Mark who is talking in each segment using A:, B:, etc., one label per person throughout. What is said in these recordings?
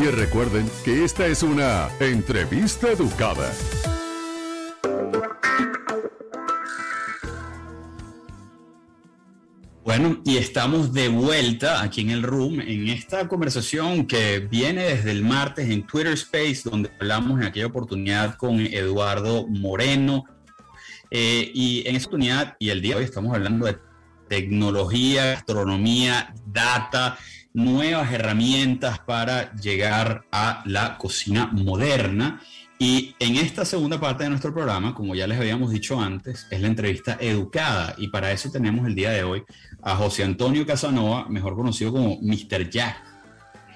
A: Y recuerden que esta es una entrevista educada.
B: Bueno, y estamos de vuelta aquí en el room en esta conversación que viene desde el martes en Twitter Space, donde hablamos en aquella oportunidad con Eduardo Moreno. Eh, y en esta oportunidad y el día de hoy estamos hablando de tecnología, astronomía, data, nuevas herramientas para llegar a la cocina moderna. Y en esta segunda parte de nuestro programa, como ya les habíamos dicho antes, es la entrevista educada. Y para eso tenemos el día de hoy a José Antonio Casanova, mejor conocido como Mr. Jack,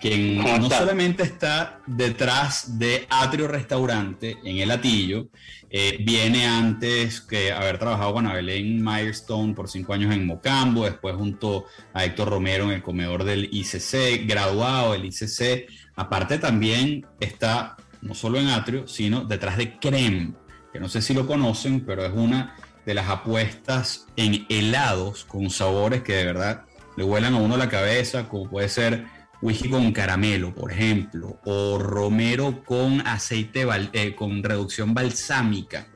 B: quien no solamente está detrás de Atrio Restaurante en el Atillo, eh, viene antes que haber trabajado con Abelén Milestone por cinco años en Mocambo, después junto a Héctor Romero en el comedor del ICC, graduado del ICC. Aparte también está no solo en Atrio, sino detrás de Creme, que no sé si lo conocen, pero es una de las apuestas en helados con sabores que de verdad le vuelan a uno la cabeza, como puede ser whisky con caramelo, por ejemplo, o romero con aceite eh, con reducción balsámica,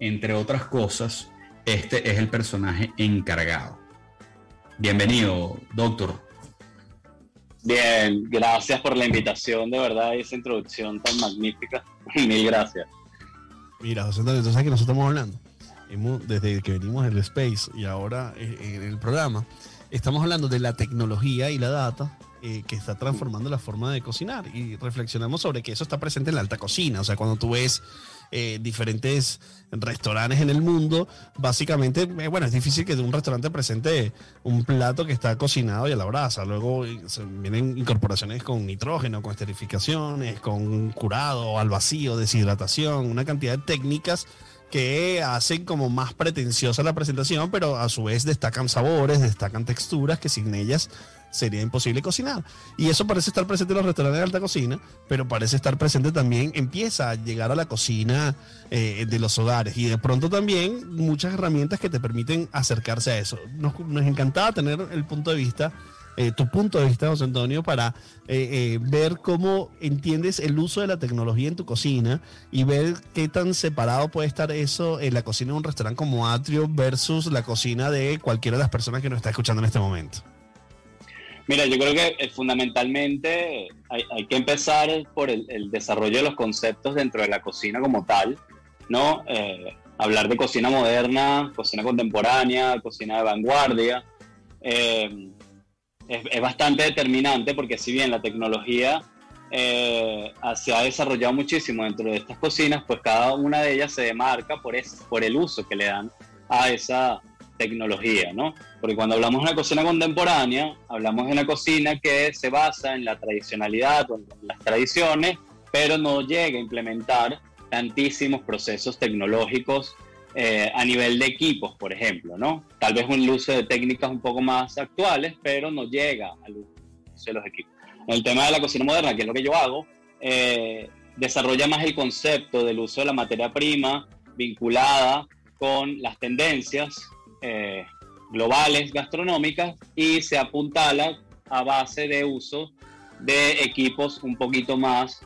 B: entre otras cosas. Este es el personaje encargado. Bienvenido, doctor.
C: Bien, gracias por la invitación, de verdad, y esa introducción tan magnífica. Mil gracias.
D: Mira, José Antonio, entonces que nosotros estamos hablando desde que venimos del Space y ahora en el programa, estamos hablando de la tecnología y la data eh, que está transformando la forma de cocinar y reflexionamos sobre que eso está presente en la alta cocina. O sea, cuando tú ves eh, diferentes restaurantes en el mundo, básicamente, eh, bueno, es difícil que un restaurante presente un plato que está cocinado y a la brasa. Luego vienen incorporaciones con nitrógeno, con esterificaciones, con curado, al vacío, deshidratación, una cantidad de técnicas que hacen como más pretenciosa la presentación, pero a su vez destacan sabores, destacan texturas que sin ellas sería imposible cocinar. Y eso parece estar presente en los restaurantes de alta cocina, pero parece estar presente también, empieza a llegar a la cocina eh, de los hogares. Y de pronto también muchas herramientas que te permiten acercarse a eso. Nos, nos encantaba tener el punto de vista eh, tu punto de vista, José Antonio, para eh, eh, ver cómo entiendes el uso de la tecnología en tu cocina y ver qué tan separado puede estar eso en la cocina de un restaurante como Atrio versus la cocina de cualquiera de las personas que nos está escuchando en este momento.
C: Mira, yo creo que fundamentalmente hay, que empezar por el, desarrollo de los conceptos dentro de la cocina como tal, ¿no? hablar de cocina moderna, cocina contemporánea, cocina de vanguardia es, bastante determinante porque si bien la tecnología eh, se ha desarrollado muchísimo dentro de estas cocinas, pues cada una de ellas se demarca por, por el uso que le dan a esa tecnología, ¿no? Porque cuando hablamos de una cocina contemporánea, hablamos de una cocina que se basa en la tradicionalidad o en las tradiciones, pero no llega a implementar tantísimos procesos tecnológicos eh, a nivel de equipos, por ejemplo, ¿no? Tal vez un uso de técnicas un poco más actuales, pero no llega al uso de los equipos. En el tema de la cocina moderna, que es lo que yo hago, eh, desarrolla más el concepto del uso de la materia prima vinculada con las tendencias eh, globales gastronómicas y se apuntala a base de uso de equipos un poquito más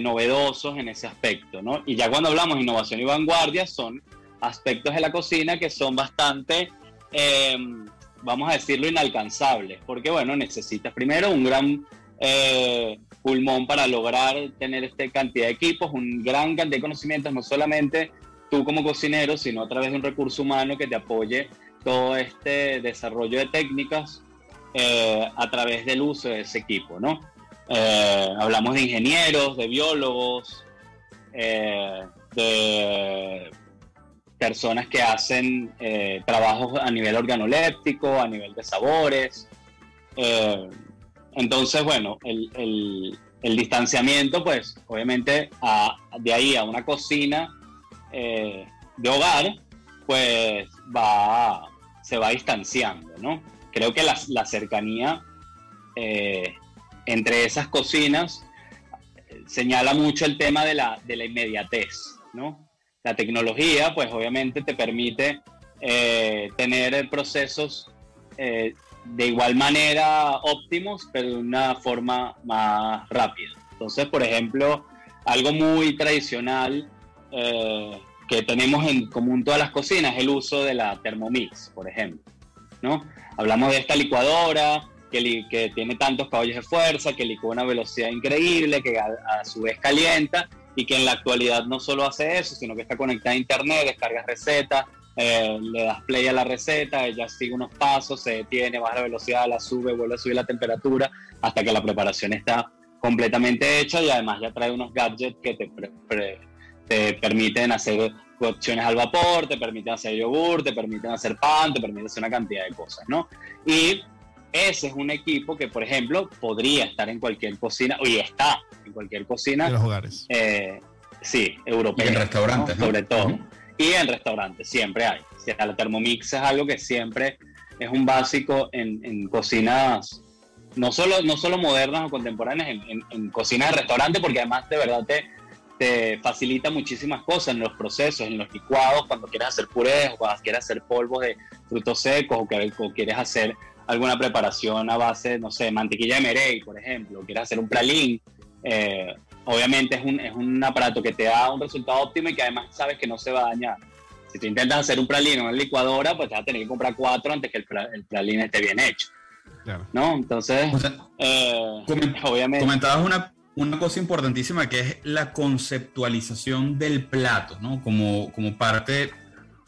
C: novedosos en ese aspecto, ¿no? Y ya cuando hablamos de innovación y vanguardia son aspectos de la cocina que son bastante, em, vamos a decirlo, inalcanzables, porque bueno, necesitas primero un gran eh, pulmón para lograr tener esta cantidad de equipos, un gran cantidad de conocimientos, no solamente tú como cocinero, sino a través de un recurso humano que te apoye todo este desarrollo de técnicas eh, a través del uso de ese equipo, ¿no? Eh, hablamos de ingenieros, de biólogos, de personas que hacen eh, trabajos a nivel organoléptico, a nivel de sabores. Eh, entonces, bueno, el, distanciamiento, pues obviamente de ahí a una cocina eh, de hogar, pues va, se va distanciando, ¿no? Creo que la, cercanía entre esas cocinas señala mucho el tema de la, de la inmediatez, ¿no? La tecnología, pues obviamente te permite eh, tener procesos eh, de igual manera óptimos, pero de una forma más rápida. Entonces, por ejemplo, algo muy tradicional eh, que tenemos en común todas las cocinas el uso de la Thermomix, por ejemplo. ¿no? Hablamos de esta licuadora que, tiene tantos caballos de fuerza, que licúa una velocidad increíble, que a, su vez calienta y que en la actualidad no solo hace eso, sino que está conectada a internet, descargas recetas, eh, le das play a la receta, ella sigue unos pasos, se detiene, baja la velocidad, la sube, vuelve a subir la temperatura hasta que la preparación está completamente hecha y además ya trae unos gadgets que te, te permiten hacer cocciones al vapor, te permiten hacer yogur, te permiten hacer pan, te permiten hacer una cantidad de cosas, ¿no? Y ese es un equipo que, por ejemplo, podría estar en cualquier cocina, y está en cualquier cocina.
D: En los hogares.
C: Eh, sí, europeo.
B: en restaurantes.
C: Sobre todo. Y en restaurantes, siempre hay. la Thermomix es algo que siempre es un básico en, cocinas, no solo, no solo modernas o contemporáneas, en, en cocinas de restaurante, porque además de verdad te, te facilita muchísimas cosas en los procesos, en los licuados, cuando quieres hacer purés o cuando quieres hacer polvos de frutos secos o, que, quieres hacer alguna preparación a base, no sé, mantequilla de merey, por ejemplo, o quieres hacer un pralín. Eh, obviamente es un, es un aparato que te da un resultado óptimo y que además sabes que no se va a dañar. Si tú intentas hacer un pralín en una licuadora, pues te vas a tener que comprar cuatro antes que el, el pralín esté bien hecho. ¿No? Entonces,
B: eh, obviamente. Comentabas una, una cosa importantísima que es la conceptualización del plato, ¿no? Como, como parte,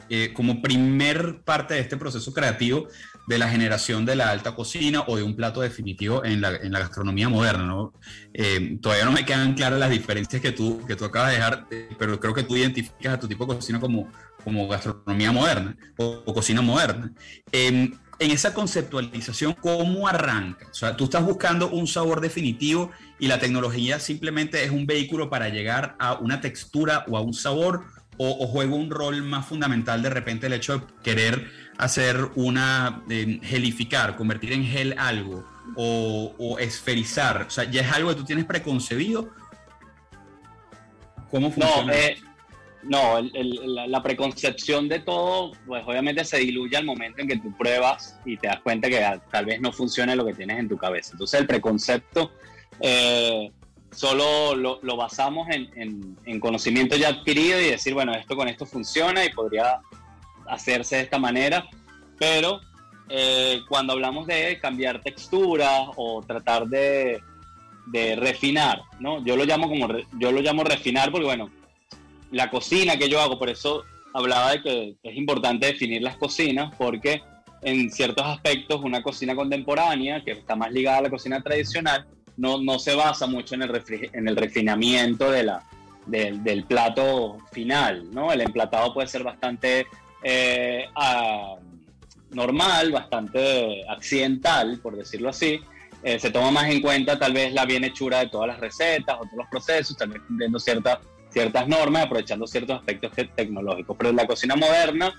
B: eh, como primer parte de este proceso creativo de la generación de la alta cocina o de un plato definitivo en la, en la gastronomía moderna, ¿no? Eh, todavía no me quedan claras las diferencias que tú, que tú acabas de dejar, eh, pero creo que tú identificas a tu tipo de cocina como, como gastronomía moderna o, o cocina moderna. Em, en esa conceptualización, ¿cómo arranca? O sea, tú estás buscando un sabor definitivo y la tecnología simplemente es un vehículo para llegar a una textura o a un sabor, o, juega un rol más fundamental de repente el hecho de querer hacer una, gelificar, convertir en gel algo, o, esferizar. O sea, ¿ya es algo que tú tienes preconcebido? ¿Cómo funciona?
C: No, eh, no, la, preconcepción de todo, pues obviamente se diluye al momento en que tú pruebas y te das cuenta que tal vez no funcione lo que tienes en tu cabeza. Entonces el preconcepto eh, solo lo, basamos en, conocimiento ya adquirido y decir, bueno, esto con esto funciona y podría hacerse de esta manera, pero eh, cuando hablamos de cambiar textura o tratar de, de refinar, ¿no? Yo lo llamo como yo lo llamo refinar porque bueno, la cocina que yo hago, por eso hablaba de que es importante definir las cocinas, porque en ciertos aspectos una cocina contemporánea, que está más ligada a la cocina tradicional, no, no se basa mucho en el, en el refinamiento de la, del plato final, ¿no? El emplatado puede ser bastante eh, normal, bastante accidental, por decirlo así. Eh, se toma más en cuenta tal vez la bien hechura de todas las recetas o todos los procesos, también cumpliendo ciertas ciertas normas, aprovechando ciertos aspectos tecnológicos. Pero la cocina moderna,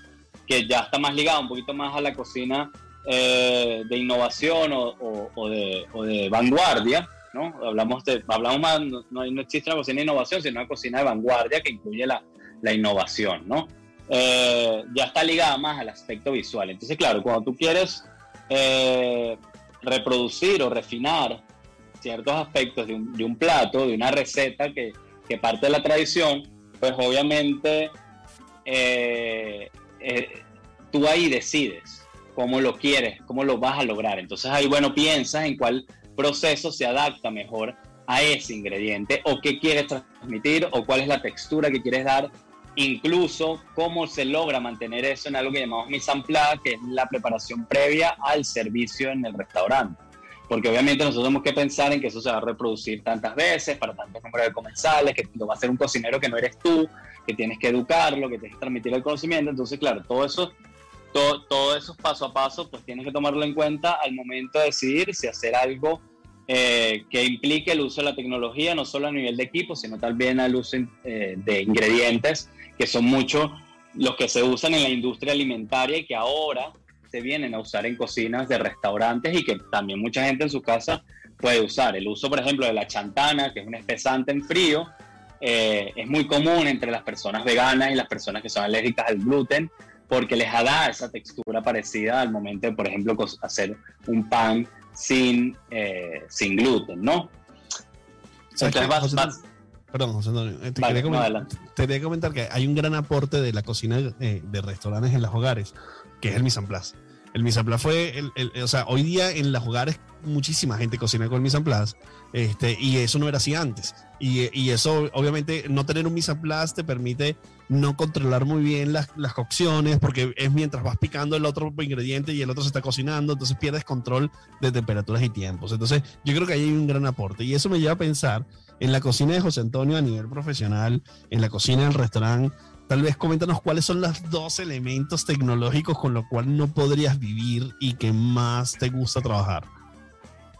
C: que ya está más ligada un poquito más a la cocina eh, de innovación o, de, vanguardia, ¿no? Hablamos, de, hablamos más, no, no, existe una cocina de innovación, sino una cocina de vanguardia que incluye la, innovación, ¿no? Eh, ya está ligada más al aspecto visual. Entonces, claro, cuando tú quieres eh, reproducir o refinar ciertos aspectos de un, de un plato, de una receta que, que parte de la tradición, pues obviamente eh, eh, tú ahí decides cómo lo quieres, cómo lo vas a lograr. Entonces ahí, bueno, piensas en cuál proceso se adapta mejor a ese ingrediente o qué quieres transmitir o cuál es la textura que quieres dar, incluso cómo se logra mantener eso en algo que llamamos mise en place, que es la preparación previa al servicio en el restaurante porque obviamente nosotros tenemos que pensar en que eso se va a reproducir tantas veces para tantos números de comensales, que lo va a hacer un cocinero que no eres tú, que tienes que educarlo, que tienes que transmitir el conocimiento. Entonces, claro, todo eso, todo, todo eso paso a paso, pues tienes que tomarlo en cuenta al momento de decidir si hacer algo eh, que implique el uso de la tecnología, no solo a nivel de equipo, sino también al uso eh, de ingredientes, que son muchos los que se usan en la industria alimentaria y que ahora se vienen a usar en cocinas de restaurantes y que también mucha gente en su casa puede usar. El uso, por ejemplo, de la chantana, que es un espesante en frío, eh, es muy común entre las personas veganas y las personas que son alérgicas al gluten, porque les da esa textura parecida al momento de, por ejemplo, hacer un pan sin, eh, sin gluten, ¿no?
D: ¿Sabes
C: Entonces vas-
D: José
C: vas-?
D: Perdón, José Antonio. eh, Te,
C: Vale,
D: quería
C: no,
D: comentar,
C: adelante.
D: te quería comentar que hay un gran aporte de la cocina eh, de restaurantes en los hogares, que es el mise. El mise fue, el, o sea, hoy día en los hogares muchísima gente cocina con mise en este, y eso no era así antes. Y, y eso, obviamente, no tener un mise te permite no controlar muy bien las, las cocciones, porque es mientras vas picando el otro ingrediente y el otro se está cocinando, entonces pierdes control de temperaturas y tiempos. Entonces, yo creo que ahí hay un gran aporte. Y eso me lleva a pensar en la cocina de José Antonio a nivel profesional, en la cocina del restaurante. Tal vez coméntanos cuáles son los dos elementos tecnológicos con los cuales no podrías vivir y que más te gusta trabajar.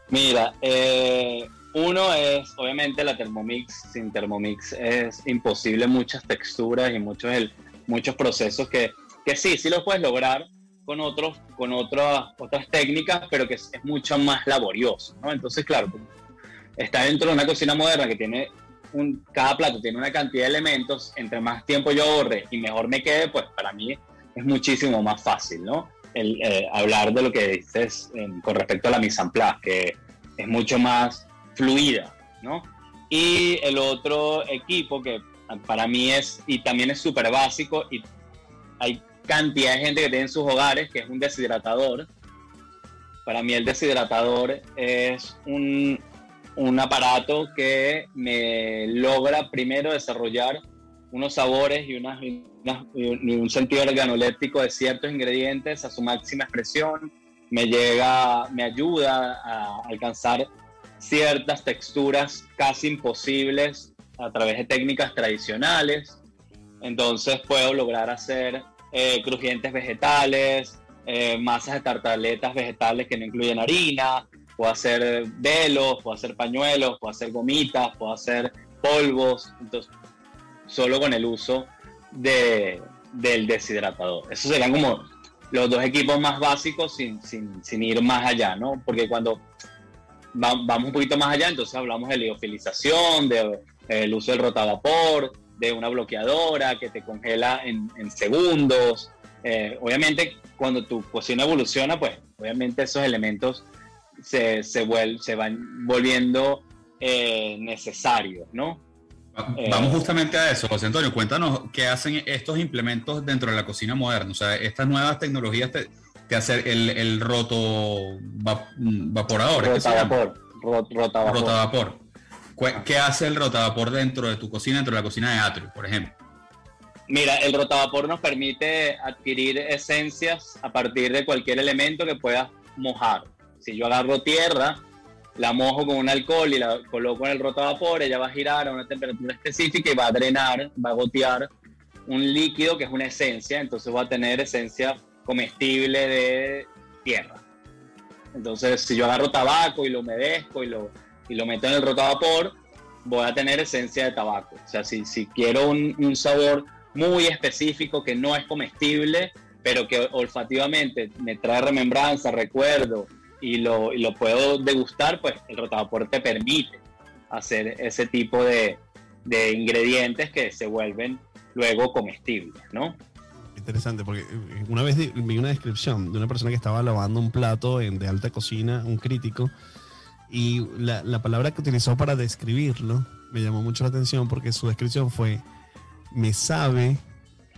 C: Mira, eh, uno es obviamente la Thermomix. Sin Thermomix es imposible muchas texturas y muchos, muchos procesos que, que sí, sí los puedes lograr con, otros, con otras, otras técnicas, pero que es, es mucho más laborioso. ¿no? Entonces, claro, está dentro de una cocina moderna que tiene un, cada plato tiene una cantidad de elementos, entre más tiempo yo ahorre y mejor me quede, pues para mí es muchísimo más fácil, ¿no? El, eh, hablar de lo que dices eh, con respecto a la mise en place, que es mucho más fluida, ¿no? Y el otro equipo que para mí es, y también es súper básico, y hay cantidad de gente que tiene en sus hogares, que es un deshidratador. Para mí el deshidratador es un, un aparato que me logra primero desarrollar unos sabores y, un sentido organoléptico de ciertos ingredientes a su máxima expresión, me llega, me ayuda a alcanzar ciertas texturas casi imposibles a través de técnicas tradicionales. Entonces puedo lograr hacer eh, crujientes vegetales, eh, masas de tartaletas vegetales que no incluyen harina, puedo hacer velos, puedo hacer pañuelos, puedo hacer gomitas, puedo hacer polvos, entonces solo con el uso de, del deshidratador. Esos serían como los dos equipos más básicos sin, sin, sin ir más allá, ¿no? Porque cuando va- vamos un poquito más allá, entonces hablamos de liofilización, de, el uso del rotavapor, de una bloqueadora que te congela en, en segundos. Eh, obviamente, cuando tu cocina evoluciona, pues obviamente esos elementos se, se, vuel- se van volviendo eh, necesarios, ¿no? Eh,
B: Vamos justamente a eso, José Antonio. Cuéntanos qué hacen estos implementos dentro de la cocina moderna. O sea, estas nuevas tecnologías te, te hacen el, el roto va- vaporador.
C: Rotavapor. ro- rotavapor.
B: ¿Qué hace el rotavapor dentro de tu cocina, dentro de la cocina de Atrio, por ejemplo?
C: Mira, el rotavapor nos permite adquirir esencias a partir de cualquier elemento que puedas mojar. Si yo agarro tierra, la mojo con un alcohol y la coloco en el rotavapor, ella va a girar a una temperatura específica y va a drenar, va a gotear un líquido que es una esencia, entonces va a tener esencia comestible de tierra. Entonces, si yo agarro tabaco y lo humedezco y lo, y lo meto en el rotavapor, voy a tener esencia de tabaco. O sea, si, si quiero un, un sabor muy específico que no es comestible, pero que olfativamente me trae remembranza, recuerdo y lo, y lo puedo degustar, pues el rotavapor te permite hacer ese tipo de, de ingredientes que se vuelven luego comestibles, ¿no?
D: Interesante, porque eh, una vez vi una descripción de una persona que estaba lavando un plato en- de alta cocina, un crítico, y la, la palabra que utilizó para describirlo me llamó mucho la atención porque su descripción fue, me sabe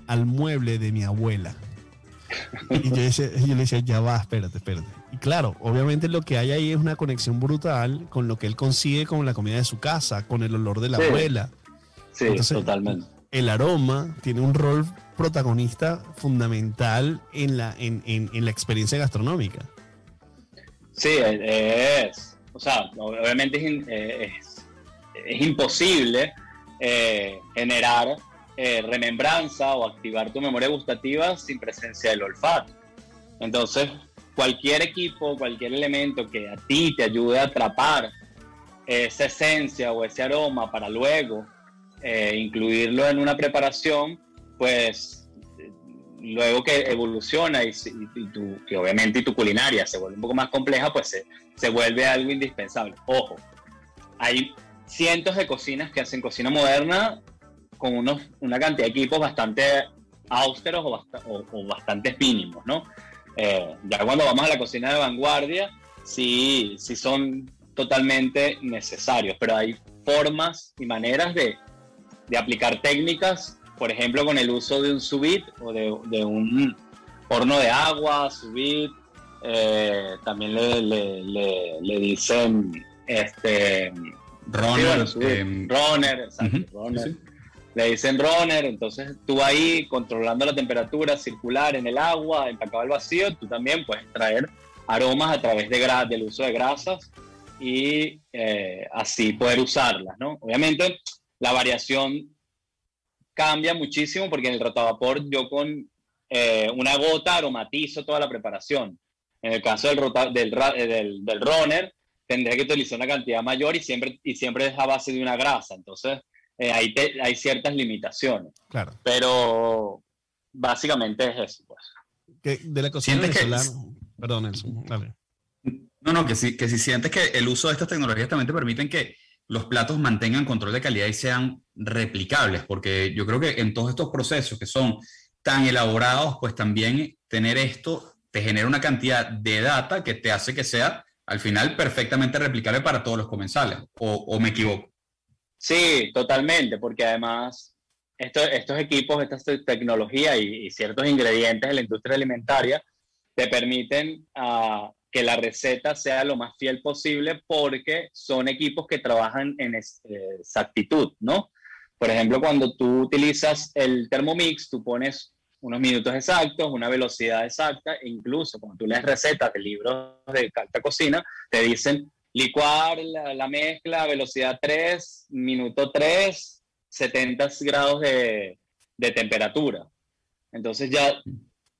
D: al mueble de mi abuela. Y yo, yo le decía, ya va, espérate, espérate. Claro, obviamente lo que hay ahí es una conexión brutal con lo que él consigue con la comida de su casa, con el olor de la
C: Sí.
D: abuela
C: Sí,
D: Entonces,
C: totalmente.
D: el aroma tiene un rol protagonista fundamental en la, en, en- en la experiencia gastronómica.
C: Sí, es. O sea, obviamente es, eh, es, es imposible eh, generar eh, remembranza o activar tu memoria gustativa sin presencia del olfato. Entonces, cualquier equipo, cualquier elemento que a ti te ayude a atrapar esa esencia o ese aroma para luego eh, incluirlo en una preparación, pues luego que evoluciona y, y- y tu, y obviamente tu culinaria se vuelve un poco más compleja, pues se, se vuelve algo indispensable. Ojo, hay cientos de cocinas que hacen cocina moderna con unos, una cantidad de equipos bastante austeros o, bastantes mínimos, ¿no? Eh, ya cuando vamos a la cocina de vanguardia, sí, sí son totalmente necesarios, pero hay formas y maneras de, de aplicar técnicas, por ejemplo, con el uso de un subit o de, de un horno de agua, subit. Eh, también le, le, le, dicen este
B: runner,
C: em, runner, exacto, runner. Le dicen runner, entonces tú ahí controlando la temperatura circular en el agua, empacado al vacío, tú también puedes traer aromas a través de del uso de grasas y eh, así poder usarlas, ¿no? Obviamente la variación cambia muchísimo porque en el rotavapor yo con eh, una gota aromatizo toda la preparación. En el caso del, del, eh, del, del, runner, tendré que utilizar una cantidad mayor y siempre, y siempre es a base de una grasa. Entonces, hay, hay ciertas limitaciones.
D: Claro.
C: Pero básicamente es eso. Pues.
D: de la cocina venezolana. Perdón, Nelson. Dale.
B: No, no, que si, que si sientes que el uso de estas tecnologías también te permiten que los platos mantengan control de calidad y sean replicables, porque yo creo que en todos estos procesos que son tan elaborados, pues también tener esto te genera una cantidad de data que te hace que sea al final perfectamente replicable para todos los comensales, o, me equivoco.
C: Sí, totalmente, porque además estos equipos, esta tecnología y, y, ciertos ingredientes de la industria alimentaria te permiten uh, que la receta sea lo más fiel posible porque son equipos que trabajan en exactitud, ¿no? Por ejemplo, cuando tú utilizas el Thermomix, tú pones unos minutos exactos, una velocidad exacta, e incluso cuando tú lees recetas de libros de alta cocina, te dicen licuar la, mezcla a velocidad 3, minuto 3, 70 grados de, de temperatura. Entonces ya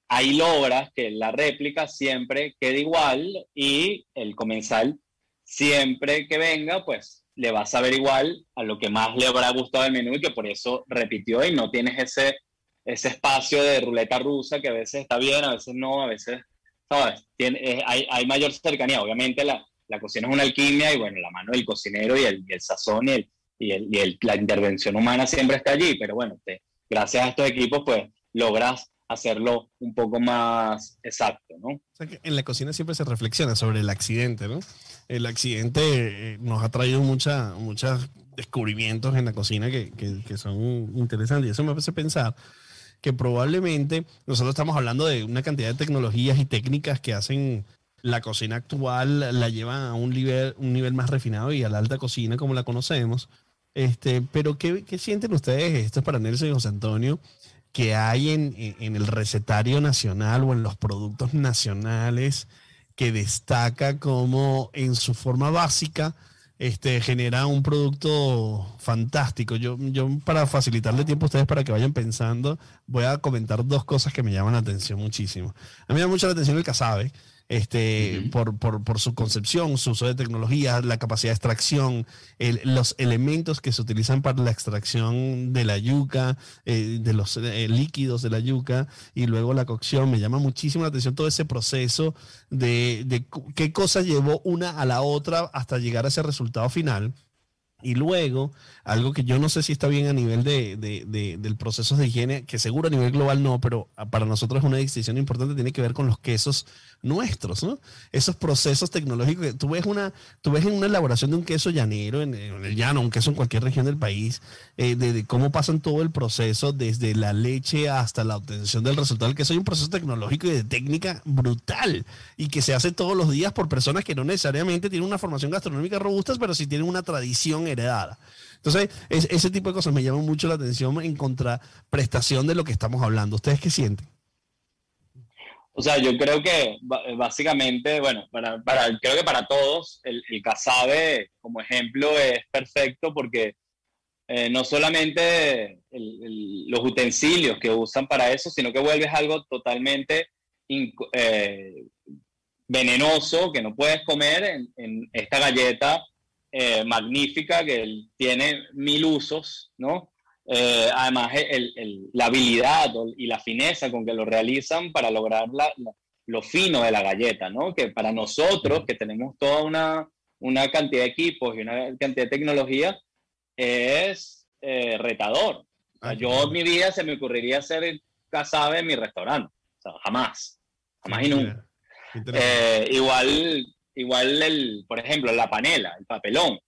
C: ahí logras que la réplica siempre quede igual y el comensal siempre que venga, pues le va a saber igual a lo que más le habrá gustado del menú y que por eso repitió y no tienes ese, ese espacio de ruleta rusa que a veces está bien, a veces no, a veces, ¿sabes? Tiene, hay, hay, mayor cercanía. Obviamente la, la, cocina es una alquimia y bueno, la mano del cocinero y el, y sazón y, el, la intervención humana siempre está allí, pero bueno, gracias a estos equipos pues logras hacerlo un poco más exacto, ¿no?
D: Que en la cocina siempre se reflexiona sobre el accidente, ¿no? El accidente eh, nos ha traído muchos descubrimientos en la cocina que, que, son interesantes y eso me hace pensar que probablemente nosotros estamos hablando de una cantidad de tecnologías y técnicas que hacen la cocina actual, la llevan a un nivel, un nivel más refinado y a la alta cocina como la conocemos. Este, pero ¿qué, qué sienten ustedes? Esto es para Nelson y José Antonio que hay en, el recetario nacional o en los productos nacionales que destaca como en su forma básica este, genera un producto fantástico. Yo, yo para facilitarle tiempo a ustedes para que vayan pensando, voy a comentar dos cosas que me llaman la atención muchísimo. A mí me llama mucho la atención el casabe este, por, por, por, su concepción, su uso de tecnología, la capacidad de extracción, los elementos que se utilizan para la extracción de la yuca, eh, de los eh, líquidos de la yuca y luego la cocción. Me llama muchísimo la atención todo ese proceso de, de qué cosa llevó una a la otra hasta llegar a ese resultado final. Y luego, algo que yo no sé si está bien a nivel de, de, del proceso de higiene, que seguro a nivel global no, pero para nosotros es una distinción importante, tiene que ver con los quesos nuestros, ¿no? Esos procesos tecnológicos. Que tú ves una, tú ves en una elaboración de un queso llanero, en, el llano, un queso en cualquier región del país, eh, de, cómo pasan todo el proceso, desde la leche hasta la obtención del resultado del queso. Hay un proceso tecnológico y de técnica brutal y que se hace todos los días por personas que no necesariamente tienen una formación gastronómica robusta, pero sí tienen una tradición heredada. Entonces, ese tipo de cosas me llaman mucho la atención en contraprestación de lo que estamos hablando. ¿Ustedes qué sienten?
C: O sea, yo creo que básicamente, bueno, para, creo que para todos el, el casabe como ejemplo es perfecto porque eh, no solamente los utensilios que usan para eso, sino que vuelves algo totalmente eh, venenoso que no puedes comer en esta galleta eh, magnífica que tiene mil usos, ¿no? Eh, además, la habilidad y la fineza con que lo realizan para lograr lo fino de la galleta, ¿no? Que para nosotros, que tenemos toda una, una cantidad de equipos y una cantidad de tecnología, es eh, retador. yo en mi vida se me ocurriría hacer casabe en mi restaurante. O sea, jamás. Jamás y nunca. igual igual, el, por ejemplo, la panela, el papelón.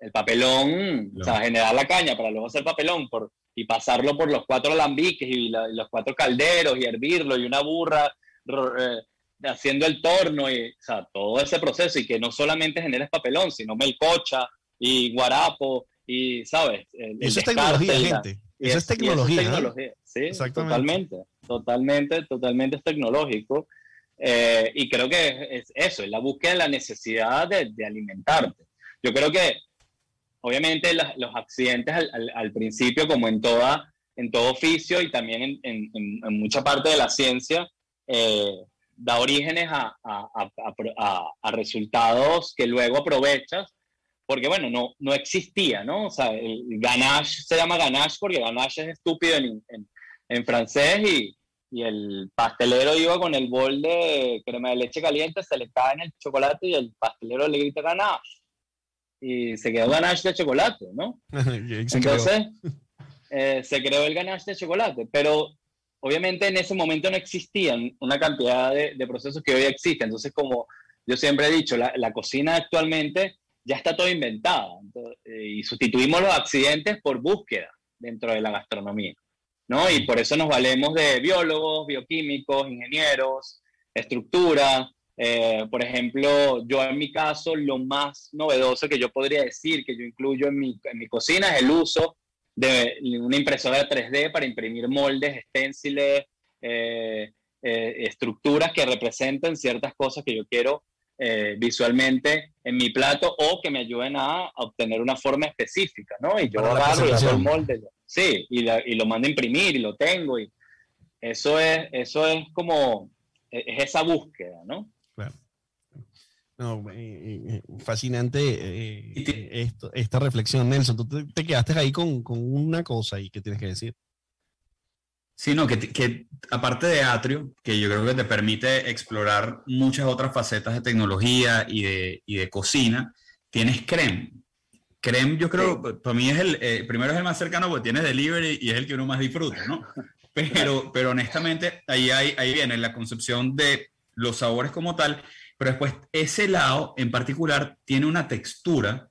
C: el papelón, o sea, generar la caña para luego hacer papelón por, y pasarlo por los cuatro alambiques y, los cuatro calderos y hervirlo y una burra eh, haciendo el torno y o sea, todo ese proceso y que no solamente generes papelón, sino melcocha y guarapo y, ¿sabes?
D: eso es tecnología, gente. Eso es, tecnología.
C: Sí, totalmente, totalmente, totalmente es tecnológico. Eh, y creo que es, eso, es la búsqueda de la necesidad de, de alimentarte. Yo creo que obviamente los accidentes al, principio, como en, toda, en todo oficio y también en, mucha parte de la ciencia, eh, da orígenes a, a, resultados que luego aprovechas, porque bueno, no, no existía, ¿no? O sea, el ganache se llama ganache porque ganache es estúpido en, francés y, y el pastelero iba con el bol de crema de leche caliente, se le cae en el chocolate y el pastelero le grita ganache y se quedó ganache de chocolate, ¿no? Entonces, eh, se creó el ganache de chocolate, pero obviamente en ese momento no existían una cantidad de, procesos que hoy existen. Entonces, como yo siempre he dicho, la, cocina actualmente ya está todo inventada eh, y sustituimos los accidentes por búsqueda dentro de la gastronomía, ¿no? Y por eso nos valemos de biólogos, bioquímicos, ingenieros, estructura, eh, por ejemplo, yo en mi caso, lo más novedoso que yo podría decir que yo incluyo en mi, en mi cocina es el uso de una impresora 3D para imprimir moldes, esténciles, eh, eh, estructuras que representen ciertas cosas que yo quiero visualmente en mi plato o que me ayuden a, obtener una forma específica, ¿no? Y yo agarro y el molde, sí, y, y, lo mando a imprimir y lo tengo y eso es, eso es como, es esa búsqueda, ¿no?
D: No, eh, eh, fascinante eh, esta reflexión, Nelson. Tú te, quedaste ahí con, una cosa y que tienes que decir.
B: Sí, no, que, aparte de Atrio, que yo creo que te permite explorar muchas otras facetas de tecnología y de, de cocina, tienes Creme. Creme, yo creo, para mí es el, primero es el más cercano porque tienes delivery y es el que uno más disfruta, ¿no? Pero, pero honestamente, ahí, hay, ahí viene la concepción de los sabores como tal pero después ese helado en particular tiene una textura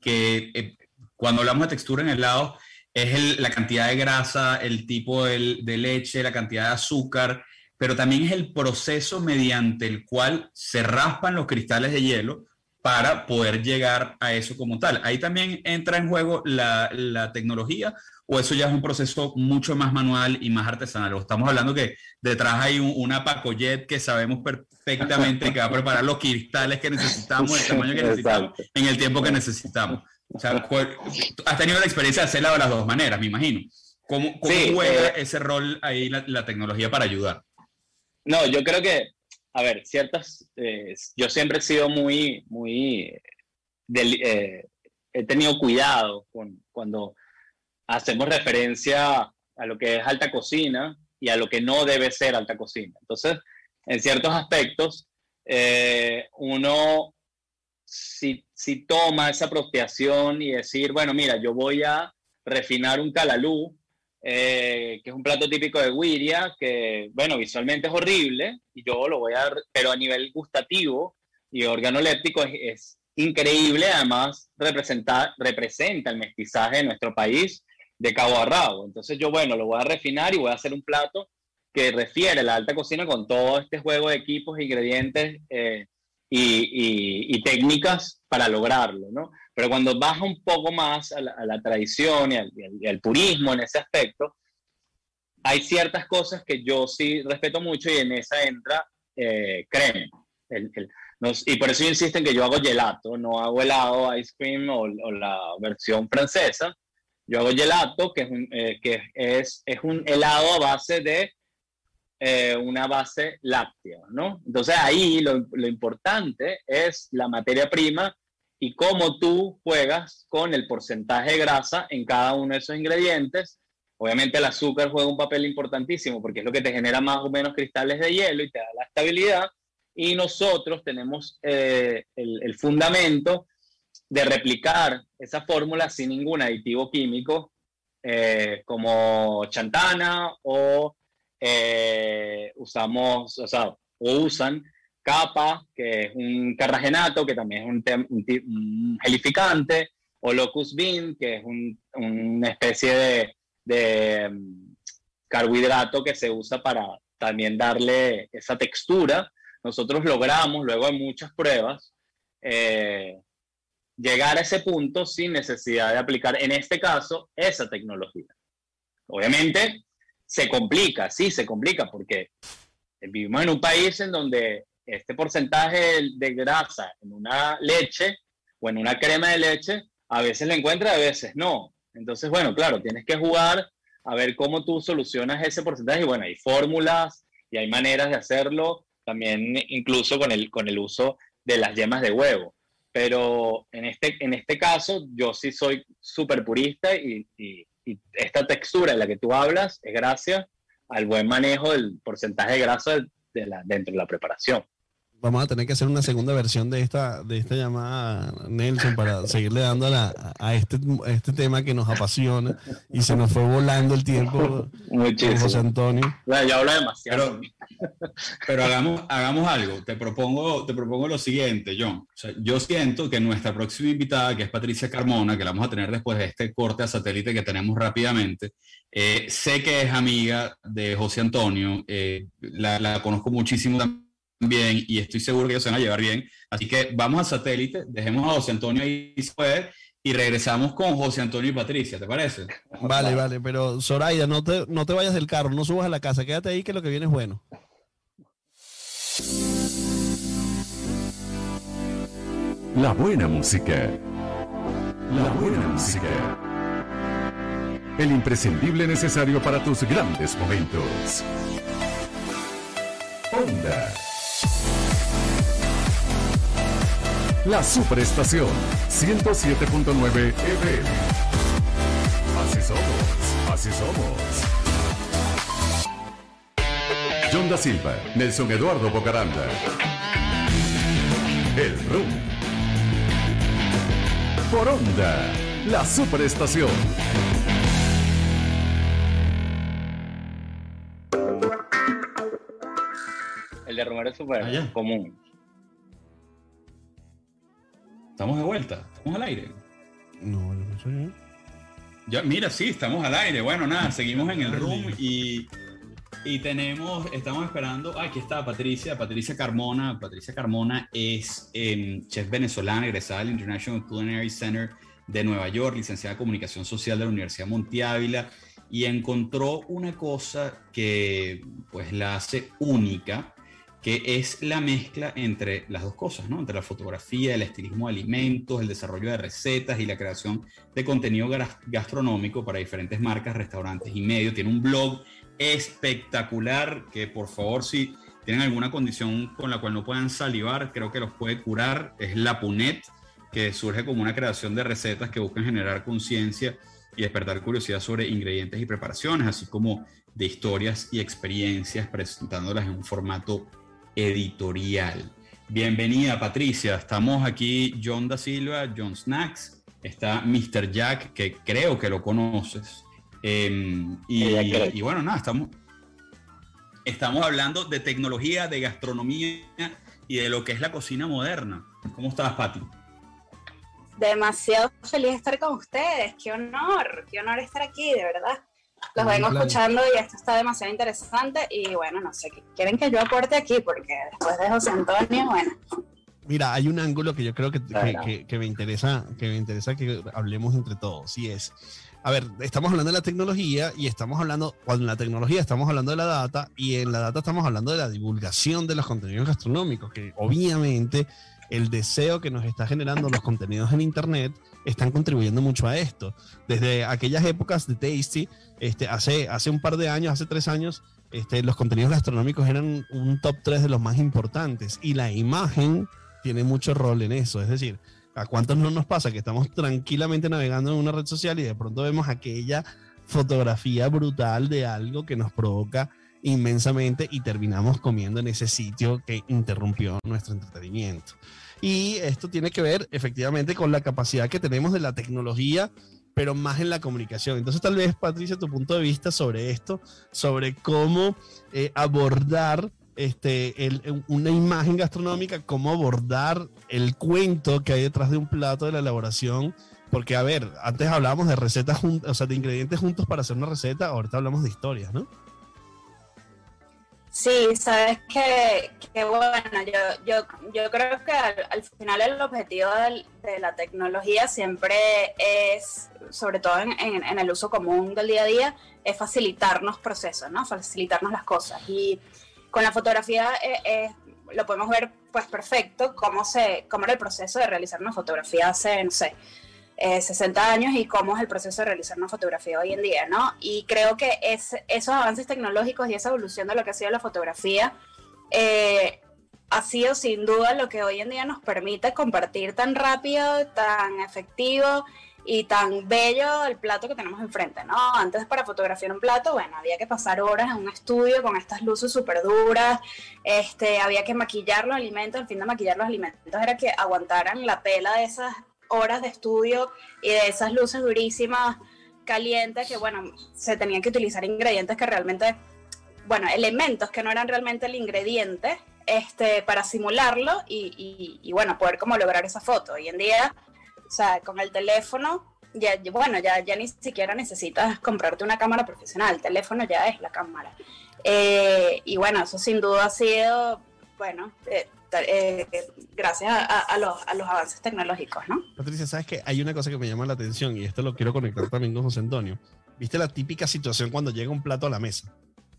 B: que eh, cuando hablamos de textura en helado es la cantidad de grasa, el tipo de, de leche, la cantidad de azúcar, pero también es el proceso mediante el cual se raspan los cristales de hielo para poder llegar a eso como tal. Ahí también entra en juego la, la tecnología o eso ya es un proceso mucho más manual y más artesanal. estamos hablando que detrás hay una Pacojet que sabemos perfectamente que va a preparar los cristales que necesitamos, el tamaño que necesitamos, en el tiempo que necesitamos. O sea, has tenido la experiencia de hacerla de las dos maneras, me imagino. ¿Cómo, juega eh, ese rol ahí la, tecnología para ayudar?
C: No, yo creo que, a ver, ciertas, eh, yo siempre he sido muy, muy, eh, he tenido cuidado con, cuando hacemos referencia a lo que es alta cocina y a lo que no debe ser alta cocina. Entonces, en ciertos aspectos, eh, uno si, si, toma esa apropiación y decir, bueno, mira, yo voy a refinar un calalú, eh, que es un plato típico de Wiria, que, bueno, visualmente es horrible, y yo lo voy a, pero a nivel gustativo y organoléptico es, increíble, además representa, representa el mestizaje de nuestro país de cabo a rabo. Entonces yo, bueno, lo voy a refinar y voy a hacer un plato que refiere a la alta cocina con todo este juego de equipos, ingredientes eh, y, técnicas para lograrlo, ¿no? Pero cuando baja un poco más a la, tradición y al, purismo en ese aspecto, hay ciertas cosas que yo sí respeto mucho y en esa entra eh, creme. y por eso insisto en que yo hago gelato, no hago helado, ice cream o la versión francesa, yo hago gelato, que es un, eh, que es, es, un helado a base de eh, una base láctea, ¿no? Entonces ahí lo, importante es la materia prima y cómo tú juegas con el porcentaje de grasa en cada uno de esos ingredientes. Obviamente el azúcar juega un papel importantísimo porque es lo que te genera más o menos cristales de hielo y te da la estabilidad. Y nosotros tenemos eh, el, el fundamento de replicar esa fórmula sin ningún aditivo químico, eh, como chantana o eh, usamos, o sea, o usan capa, que es un carragenato, que también es un, gelificante, o locust bean, que es una especie de, de mm, carbohidrato que se usa para también darle esa textura. Nosotros logramos, luego de muchas pruebas, eh, llegar a ese punto sin necesidad de aplicar, en este caso, esa tecnología. Obviamente, se complica, sí, se complica, porque vivimos en un país en donde este porcentaje de grasa en una leche o en una crema de leche, a veces le encuentra, a veces no. Entonces, bueno, claro, tienes que jugar a ver cómo tú solucionas ese porcentaje. Y bueno, hay fórmulas y hay maneras de hacerlo, también incluso con el, con el uso de las yemas de huevo. Pero en este, en este caso, yo sí soy súper purista y, esta textura de la que tú hablas es gracias al buen manejo del porcentaje de grasa dentro de la preparación
D: vamos a tener que hacer una segunda versión de esta, de esta llamada, Nelson, para seguirle dando a, a, este, este tema que nos apasiona y se nos fue volando el tiempo.
C: Muchísimo.
D: José Antonio.
C: ya habla demasiado.
B: Pero, hagamos, hagamos algo. Te propongo, te propongo lo siguiente, John. yo siento que nuestra próxima invitada, que es Patricia Carmona, que la vamos a tener después de este corte a satélite que tenemos rápidamente, eh, sé que es amiga de José Antonio, eh, la, la conozco muchísimo también bien y estoy seguro que ellos se van a llevar bien. Así que vamos a satélite, dejemos a José Antonio ahí y regresamos con José Antonio y Patricia, ¿te parece?
D: Vale, vale, pero Zoraida, no te, no te vayas del carro, no subas a la casa, quédate ahí que lo que viene es bueno.
A: La buena música. La buena música. El imprescindible necesario para tus grandes momentos. Onda. La Superestación 107.9 FM. Así somos, así somos. John da Silva, Nelson Eduardo Bocaranda. El Room. Por Onda, la Superestación.
C: El de Romero es súper ah, común.
B: Estamos de vuelta, estamos al aire.
D: No, no sé.
B: Ya, mira, sí, estamos al aire. Bueno, nada, seguimos en el room y, y tenemos, estamos esperando. aquí está Patricia, Patricia Carmona. Patricia Carmona es em, chef venezolana, egresada del International Culinary Center de Nueva York, licenciada en Comunicación Social de la Universidad Monte Ávila y encontró una cosa que pues la hace única que es la mezcla entre las dos cosas, ¿no? Entre la fotografía, el estilismo de alimentos, el desarrollo de recetas y la creación de contenido gastronómico para diferentes marcas, restaurantes y medios. Tiene un blog espectacular que por favor si tienen alguna condición con la cual no puedan salivar, creo que los puede curar. Es la Punet, que surge como una creación de recetas que buscan generar conciencia y despertar curiosidad sobre ingredientes y preparaciones, así como de historias y experiencias presentándolas en un formato editorial. Bienvenida Patricia, estamos aquí John da Silva, John Snacks, está Mr. Jack, que creo que lo conoces. Em, y, bueno, nada, estamos, estamos hablando de tecnología, de gastronomía y de lo que es la cocina moderna. ¿Cómo estás, Pati?
E: Demasiado feliz de estar con ustedes, qué honor, qué honor estar aquí, de verdad los vengo escuchando y esto está demasiado interesante y bueno, no sé, quieren que yo aporte aquí porque después de José Antonio, bueno.
D: Mira, hay un ángulo que yo creo que, que, me interesa, que me interesa que hablemos entre todos y es, a ver, estamos hablando de la tecnología y estamos hablando, cuando en la tecnología estamos hablando de la data y en la data estamos hablando de la divulgación de los contenidos gastronómicos, que obviamente el deseo que nos está generando los contenidos en Internet están contribuyendo mucho a esto. Desde aquellas épocas de Tasty, este, hace, hace un par de años, hace tres años, este, los contenidos gastronómicos eran un top 3 de los más importantes y la imagen tiene mucho rol en eso. Es decir, ¿a cuántos no nos pasa que estamos tranquilamente navegando en una red social y de pronto vemos aquella fotografía brutal de algo que nos provoca inmensamente y terminamos comiendo en ese sitio que interrumpió nuestro entretenimiento? Y esto tiene que ver efectivamente con la capacidad que tenemos de la tecnología, pero más en la comunicación. Entonces tal vez, Patricia, tu punto de vista sobre esto, sobre cómo eh, abordar este, una imagen gastronómica, cómo abordar el cuento que hay detrás de un plato de la elaboración Porque, a ver, antes hablábamos de recetas o sea, de ingredientes juntos para hacer una receta, ahorita hablamos de historias, ¿no?
E: Sí, sabes que, bueno, yo, yo, yo creo que al, final el objetivo de la tecnología siempre es, sobre todo en, en, el uso común del día a día, es facilitarnos procesos, ¿no? Facilitarnos las cosas. Y con la fotografía eh, eh, lo podemos ver pues perfecto, cómo, se, cómo era el proceso de realizar una fotografía hace, no sé, 60 eh, años y cómo es el proceso de realizar una fotografía hoy en día, ¿no? Y creo que es, esos avances tecnológicos y esa evolución de lo que ha sido la fotografía eh, ha sido sin duda lo que hoy en día nos permite compartir tan rápido, tan efectivo y tan bello el plato que tenemos enfrente, ¿no? Antes para fotografiar un plato, bueno, había que pasar horas en un estudio con estas luces súper duras, este, había que maquillar los alimentos, el fin de maquillar los alimentos era que aguantaran la pela de esas horas de estudio y de esas luces durísimas, calientes, que bueno, se tenían que utilizar ingredientes que realmente, bueno, elementos que no eran realmente el ingrediente, este, para simularlo y, y, bueno, poder como lograr esa foto. Hoy en día, o sea, con el teléfono, ya, bueno, ya, ya ni siquiera necesitas comprarte una cámara profesional, el teléfono ya es la cámara. Eh, y bueno, eso sin duda ha sido, bueno, eh, eh, gracias a, los, avances tecnológicos, ¿no?
D: Patricia, sabes que hay una cosa que me llama la atención y esto lo quiero conectar también con José Antonio. ¿Viste la típica situación cuando llega un plato a la mesa?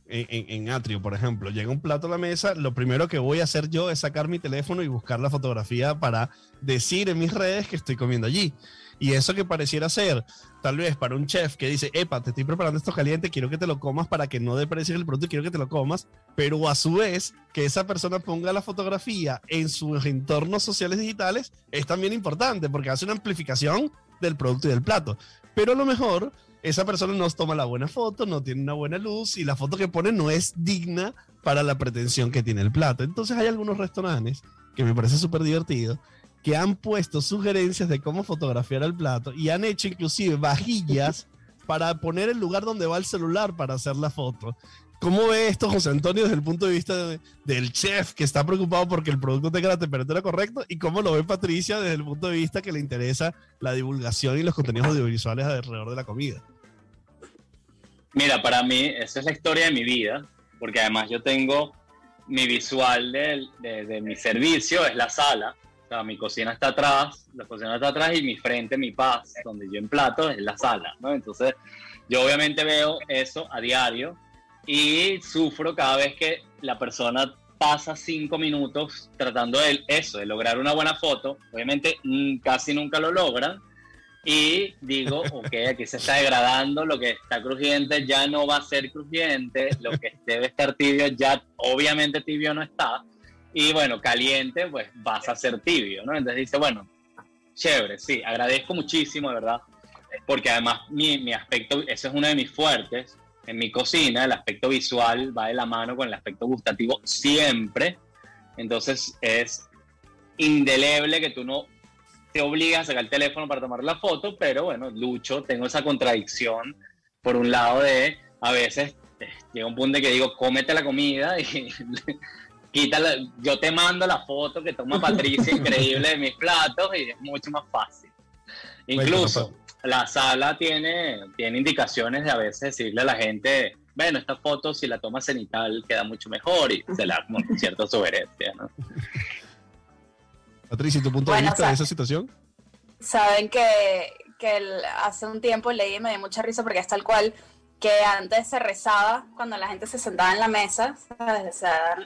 D: En, en, Atrio, por ejemplo, llega un plato a la mesa, lo primero que voy a hacer yo es sacar mi teléfono y buscar la fotografía para decir en mis redes que estoy comiendo allí. Y eso que pareciera ser, tal vez para un chef que dice, epa, te estoy preparando esto caliente, quiero que te lo comas para que no deprecies el producto, quiero que te lo comas, pero a su vez, que esa persona ponga la fotografía en sus entornos sociales digitales es también importante porque hace una amplificación del producto y del plato. Pero a lo mejor esa persona no toma la buena foto, no tiene una buena luz y la foto que pone no es digna para la pretensión que tiene el plato. Entonces hay algunos restaurantes que me parece súper divertido que han puesto sugerencias de cómo fotografiar el plato y han hecho inclusive vajillas para poner el lugar donde va el celular para hacer la foto. ¿Cómo ve esto José Antonio desde el punto de vista del chef que está preocupado porque el producto tenga la temperatura correcta? ¿Y cómo lo ve Patricia desde el punto de vista que le interesa la divulgación y los contenidos audiovisuales alrededor de la comida?
C: Mira, para mí esa es la historia de mi vida, porque además yo tengo mi visual de, de mi servicio, es la sala, mi cocina está atrás, la cocina está atrás y mi frente, mi paz, donde yo emplato, es la sala, ¿no? Entonces, yo obviamente veo eso a diario y sufro cada vez que la persona pasa cinco minutos tratando de eso, de lograr una buena foto. Obviamente mm, casi nunca lo logran. Y digo, ok, aquí se está degradando, lo que está crujiente ya no va a ser crujiente, lo que debe estar tibio ya obviamente tibio no está y bueno, caliente, pues vas a ser tibio, ¿no? Entonces dice, bueno, chévere, sí, agradezco muchísimo, de verdad, porque además mi, mi aspecto, ese es uno de mis fuertes en mi cocina, el aspecto visual va de la mano con el aspecto gustativo siempre, entonces es indeleble que tú no te obligas a sacar el teléfono para tomar la foto, pero bueno, lucho, tengo esa contradicción, por un lado de, a veces eh, llega un punto de que digo, cómete la comida y quítala, yo te mando la foto que toma Patricia increíble de mis platos y es mucho más fácil. Incluso la sala tiene, tiene indicaciones de a veces decirle a la gente, bueno, esta foto si la toma cenital queda mucho mejor y se la como cierta sugerencia, ¿no?
D: Patricia, ¿tu punto de vista de esa situación?
E: Saben que, que hace un tiempo leí y me dio mucha risa porque es tal cual que antes se rezaba cuando la gente se sentaba en la mesa,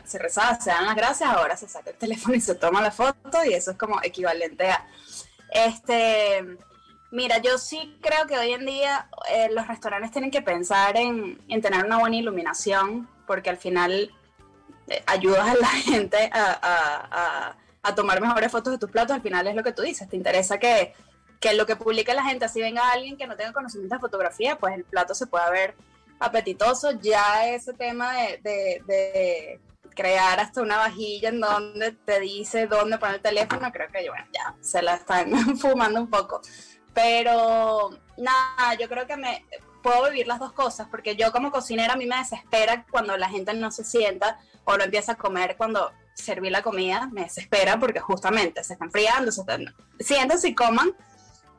E: se, rezaba, se dan las gracias, ahora se saca el teléfono y se toma la foto y eso es como equivalente a... Este, mira, yo sí creo que hoy en día eh, los restaurantes tienen que pensar en, tener una buena iluminación porque al final eh, ayudas a la gente a, a tomar mejores fotos de tus platos, al final es lo que tú dices, te interesa que que lo que publique la gente, así venga alguien que no tenga conocimiento de fotografía, pues el plato se pueda ver apetitoso. Ya ese tema de, crear hasta una vajilla en donde te dice dónde poner el teléfono, creo que bueno, ya se la están fumando un poco. Pero nada, yo creo que me puedo vivir las dos cosas, porque yo como cocinera a mí me desespera cuando la gente no se sienta o no empieza a comer cuando serví la comida, me desespera porque justamente se está enfriando, se están, siéntense y coman,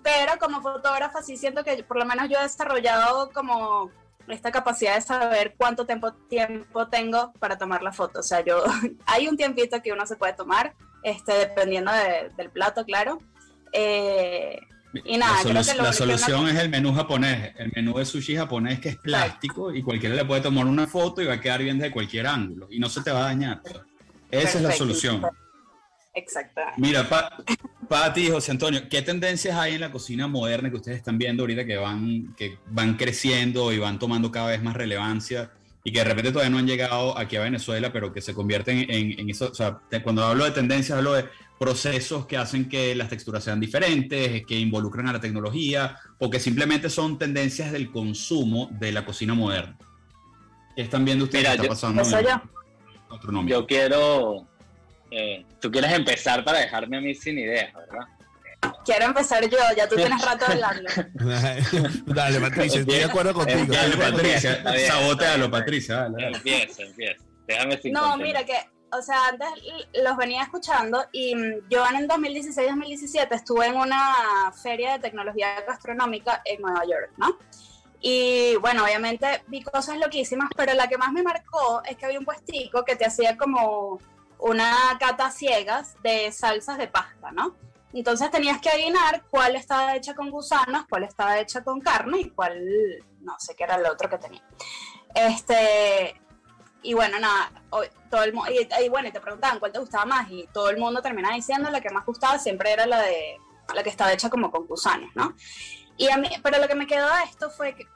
E: pero como fotógrafa sí siento que por lo menos yo he desarrollado como esta capacidad de saber cuánto tiempo, tiempo tengo para tomar la foto. O sea, yo hay un tiempito que uno se puede tomar, este, dependiendo del plato, claro. Eh, y nada,
B: la, la solución es el menú japonés, el menú de sushi japonés que es plástico y cualquiera le puede tomar una foto y va a quedar bien desde cualquier ángulo y no se te va a dañar. Esa es la solución.
E: Exacto.
B: Mira, Pati y José Antonio, ¿qué tendencias hay en la cocina moderna que ustedes están viendo ahorita que van, que van creciendo y van tomando cada vez más relevancia y que de repente todavía no han llegado aquí a Venezuela, pero que se convierten en, en eso? O sea, cuando hablo de tendencias, hablo de procesos que hacen que las texturas sean diferentes, que involucran a la tecnología o que simplemente son tendencias del consumo de la cocina moderna. ¿Qué están viendo ustedes?
C: está pasando yo, yo quiero... Eh, tú quieres empezar para dejarme a mí sin ideas, ¿verdad?
E: Quiero empezar yo, ya tú tienes rato hablando.
D: dale, Patricia, estoy de acuerdo contigo.
B: Dale, Patricia, sabotealo, Patricia. Dale,
C: Empieza, empieza. Déjame sin
E: No, mira que o sea, antes los venía escuchando y mm, yo en el 2016-2017 estuve en una feria de tecnología gastronómica en Nueva York, ¿no? Y bueno, obviamente vi cosas loquísimas, pero la que más me marcó es que había un puestico que te hacía como una cata ciegas de salsas de pasta, ¿no? Entonces tenías que adivinar cuál estaba hecha con gusanos, cuál estaba hecha con carne y cuál, no sé qué era el otro que tenía. Este, y bueno, nada, todo el mundo, y, bueno, y te preguntaban cuál te gustaba más, y todo el mundo terminaba diciendo la que más gustaba siempre era la de la que estaba hecha como con gusanos, ¿no? Y a mí, pero lo que me quedó de esto fue que,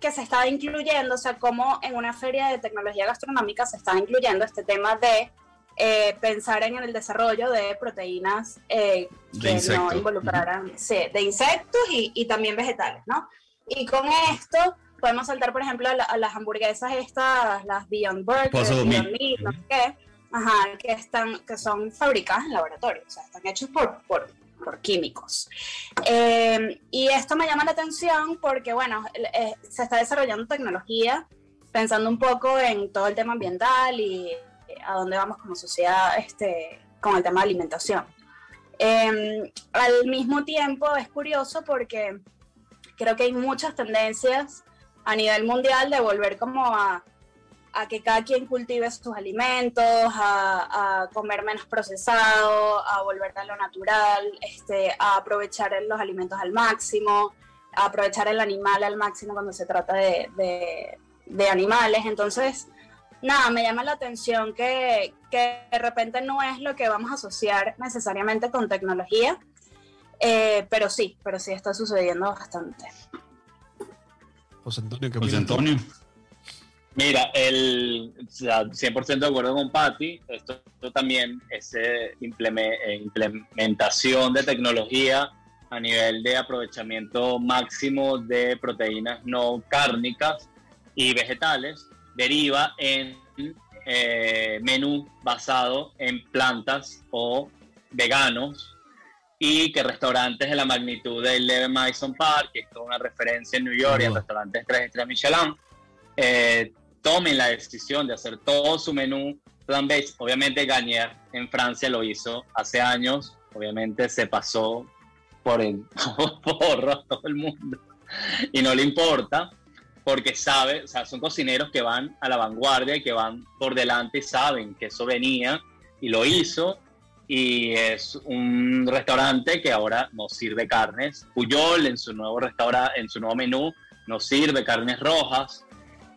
E: que se estaba incluyendo, o sea, como en una feria de tecnología gastronómica se estaba incluyendo este tema de eh, pensar en el desarrollo de proteínas eh, que no involucraran, sí, de insectos y, y, también vegetales, ¿no? Y con esto podemos saltar, por ejemplo, a, las hamburguesas estas, las Beyond Burger, Beyond Meat, no sé qué, ajá, que, están, que son fabricadas en laboratorio, o sea, están hechos por, por, por químicos. Eh, y esto me llama la atención porque, bueno, eh, se está desarrollando tecnología pensando un poco en todo el tema ambiental y a dónde vamos como sociedad este, con el tema de alimentación. Eh, al mismo tiempo es curioso porque creo que hay muchas tendencias a nivel mundial de volver como a, a que cada quien cultive sus alimentos, a, comer menos procesado, a volver a lo natural, este, a aprovechar los alimentos al máximo, a aprovechar el animal al máximo cuando se trata de, de animales. Entonces, nada, me llama la atención que, que, de repente no es lo que vamos a asociar necesariamente con tecnología, eh, pero sí, pero sí está sucediendo bastante.
D: José Antonio, ¿qué
B: José Antonio.
C: Mira, el, 100% de acuerdo con Patti, esto, también es eh, implementación de tecnología a nivel de aprovechamiento máximo de proteínas no cárnicas y vegetales, deriva en eh, menú basado en plantas o veganos y que restaurantes de la magnitud del Leve Madison Park, que es una referencia en New York y en restaurantes 3 estrellas Michelin, eh, tomen la decisión de hacer todo su menú plant-based. Obviamente Garnier en Francia lo hizo hace años, obviamente se pasó por el porro todo el mundo. Y no le importa porque sabe, o sea, son cocineros que van a la vanguardia y que van por delante y saben que eso venía y lo hizo y es un restaurante que ahora nos sirve carnes. Puyol en su nuevo restaurante, en su nuevo menú nos sirve carnes rojas.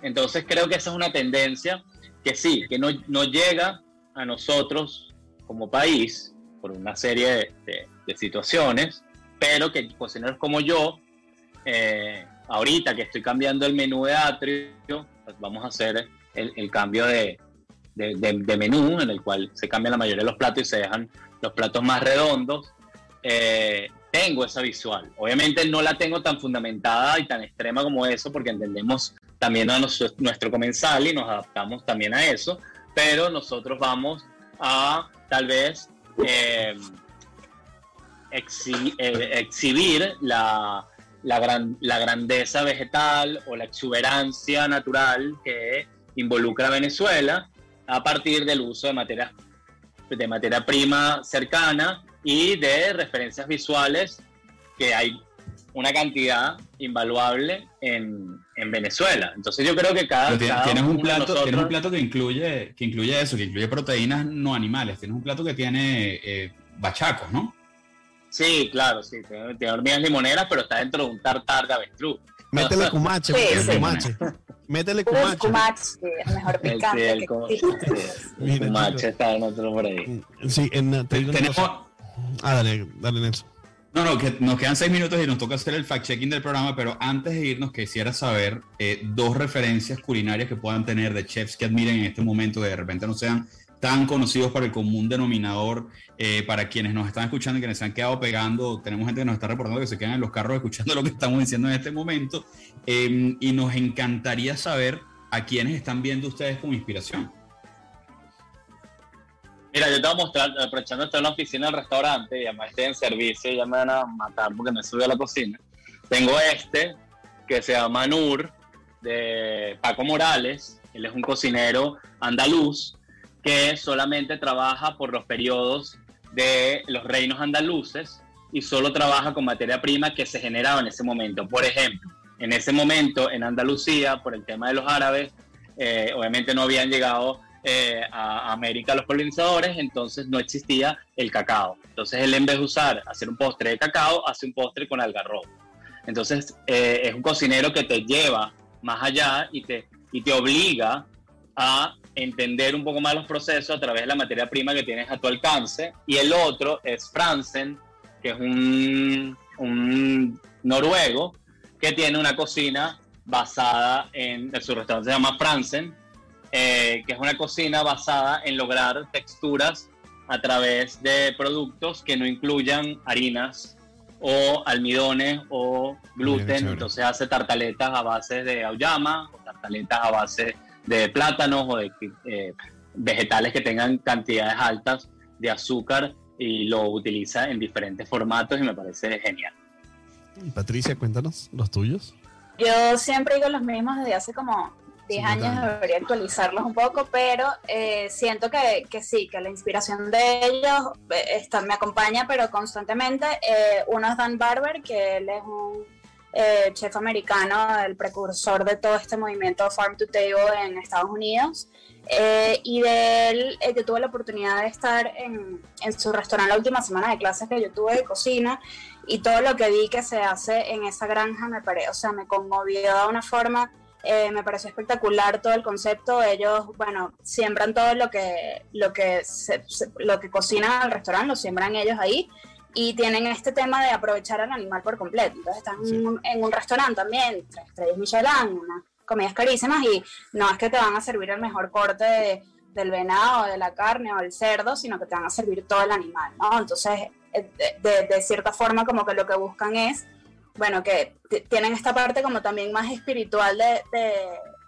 C: Entonces creo que esa es una tendencia que sí, que no, no llega a nosotros como país por una serie de, de, situaciones, pero que cocineros como yo, eh, ahorita que estoy cambiando el menú de atrio, vamos a hacer el, el cambio de, de, menú en el cual se cambian la mayoría de los platos y se dejan los platos más redondos, eh, tengo esa visual. Obviamente no la tengo tan fundamentada y tan extrema como eso porque entendemos también a nuestro, comensal y nos adaptamos también a eso, pero nosotros vamos a tal vez eh, eh, exhibir la, la, gran, la grandeza vegetal o la exuberancia natural que involucra a Venezuela a partir del uso de materia, de materia prima cercana y de referencias visuales que hay una cantidad invaluable en, en Venezuela. Entonces yo creo que cada,
B: Pero
C: cada
B: tienes, un plato, tienes un
C: nosotros-
B: plato que incluye, que incluye eso, que incluye proteínas no animales. Tienes un plato que tiene eh, bachacos, ¿no?
C: Sí, claro, sí, tiene, tiene hormigas limoneras, pero está dentro de un tartar de avestruz.
D: Métele cumache,
E: Sí,
D: métele
E: sí.
D: cumache. Métele cumache.
E: Kumach, sí, el mejor
C: El,
D: chico.
C: está en otro por ahí.
D: Sí, en, te digo una
B: Tenemos.
D: Ah, dale, dale, Nelson.
B: No, no, que nos quedan seis minutos y nos toca hacer el fact-checking del programa, pero antes de irnos quisiera saber eh, dos referencias culinarias que puedan tener de chefs que admiren en este momento, que de repente no sean tan conocidos para el común denominador, eh, para quienes nos están escuchando y quienes se han quedado pegando. Tenemos gente que nos está reportando que se quedan en los carros escuchando lo que estamos diciendo en este momento, eh, y nos encantaría saber a quienes están viendo ustedes como inspiración.
C: Mira, yo te voy a mostrar, aprovechando estoy en la oficina del restaurante y además estoy en servicio ya me van a matar porque me subí a la cocina. Tengo este que se llama Nur de Paco Morales. Él es un cocinero andaluz que solamente trabaja por los periodos de los reinos andaluces y solo trabaja con materia prima que se generaba en ese momento. Por ejemplo, en ese momento en Andalucía, por el tema de los árabes, eh, obviamente no habían llegado eh, a América los colonizadores, entonces no existía el cacao. Entonces él en vez de usar, hacer un postre de cacao, hace un postre con algarrobo. Entonces eh, es un cocinero que te lleva más allá y te, y te obliga a entender un poco más los procesos a través de la materia prima que tienes a tu alcance. Y el otro es Franzen, que es un, un noruego que tiene una cocina basada en, su restaurante se llama Franzen, eh, que es una cocina basada en lograr texturas a través de productos que no incluyan harinas o almidones o gluten. Entonces hace tartaletas a base de auyama o tartaletas a base de plátanos o de eh, vegetales que tengan cantidades altas de azúcar y lo utiliza en diferentes formatos y me parece genial.
D: Patricia, cuéntanos los tuyos.
E: Yo siempre digo los mismos desde hace como 10
D: 50
E: años,
D: años.
E: debería actualizarlos un poco, pero eh, siento que, que sí, que la inspiración de ellos eh, está, me acompaña, pero constantemente. Eh, uno es Dan Barber, que él es un eh, chef americano, el precursor de todo este movimiento Farm to Table en Estados Unidos. Eh, y de él, eh, yo tuve la oportunidad de estar en, su restaurante la última semana de clases que yo tuve de cocina y todo lo que vi que se hace en esa granja me parece, o sea, me conmovió de una forma, eh, me pareció espectacular todo el concepto. Ellos, bueno, siembran todo lo que, lo que, se- lo que cocinan al restaurante, lo siembran ellos ahí. Y tienen este tema de aprovechar al animal por completo. Entonces están
D: Sí.
E: en, un, en un restaurante también, tres estrellas Michelin, unas comidas carísimas, y no es que te van a servir el mejor corte de- del venado, de la carne o del cerdo, sino que te van a servir todo el animal, ¿no? Entonces, eh, de, de- de cierta forma, como que lo que buscan es, bueno, que tienen esta parte como también más espiritual de, de